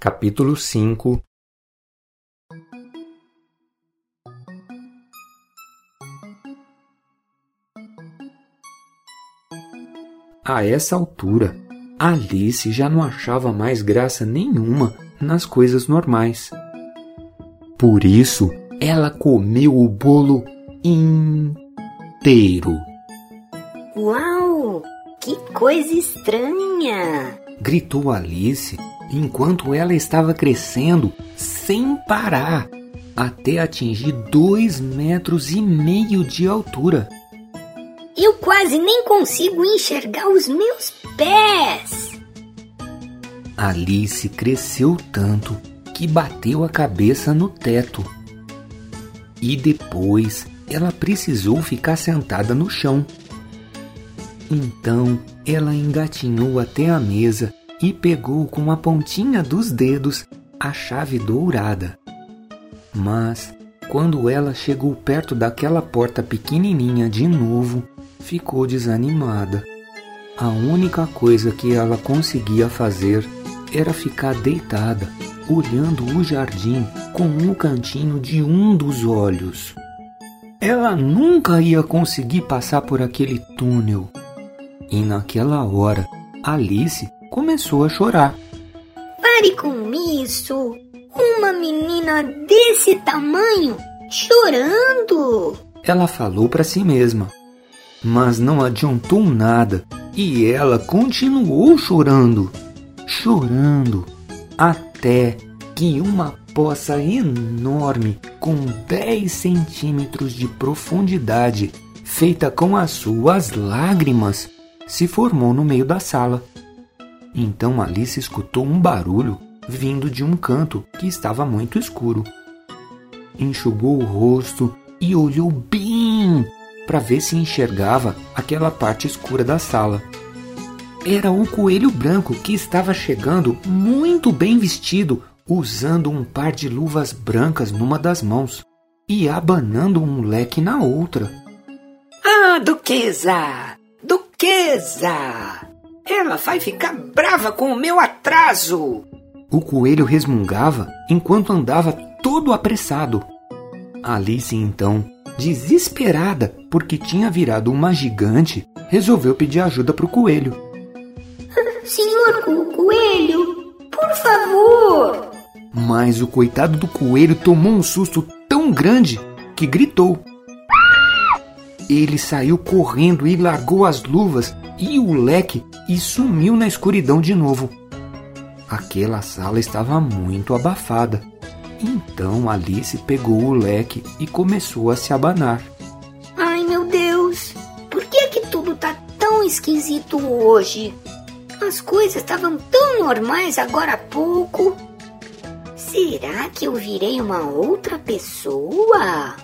Capítulo 5 A essa altura, Alice já não achava mais graça nenhuma nas coisas normais. Por isso, ela comeu o bolo inteiro. Uau! Que coisa estranha! Gritou Alice enquanto ela estava crescendo sem parar até atingir dois metros e meio de altura. Eu quase nem consigo enxergar os meus pés. Alice cresceu tanto que bateu a cabeça no teto. E depois ela precisou ficar sentada no chão. Então ela engatinhou até a mesa e pegou com a pontinha dos dedos a chave dourada. Mas, quando ela chegou perto daquela porta pequenininha de novo, ficou desanimada. A única coisa que ela conseguia fazer era ficar deitada, olhando o jardim com um cantinho de um dos olhos. Ela nunca ia conseguir passar por aquele túnel. E naquela hora, Alice começou a chorar. Pare com isso! Uma menina desse tamanho chorando! Ela falou para si mesma. Mas não adiantou nada e ela continuou chorando, chorando, até que uma poça enorme com 10 centímetros de profundidade, feita com as suas lágrimas, se formou no meio da sala. Então Alice escutou um barulho vindo de um canto que estava muito escuro. Enxugou o rosto e olhou bem para ver se enxergava aquela parte escura da sala. Era o coelho branco que estava chegando muito bem vestido, usando um par de luvas brancas numa das mãos e abanando um leque na outra. Ah, Duquesa! Duquesa! Ela vai ficar brava com o meu atraso! O coelho resmungava enquanto andava todo apressado. Alice, então, desesperada porque tinha virado uma gigante, resolveu pedir ajuda para o coelho. Senhor co coelho, por favor! Mas o coitado do coelho tomou um susto tão grande que gritou. Ele saiu correndo e largou as luvas e o leque e sumiu na escuridão de novo. Aquela sala estava muito abafada. Então Alice pegou o leque e começou a se abanar. Ai meu Deus, por que é que tudo tá tão esquisito hoje? As coisas estavam tão normais agora há pouco. Será que eu virei uma outra pessoa?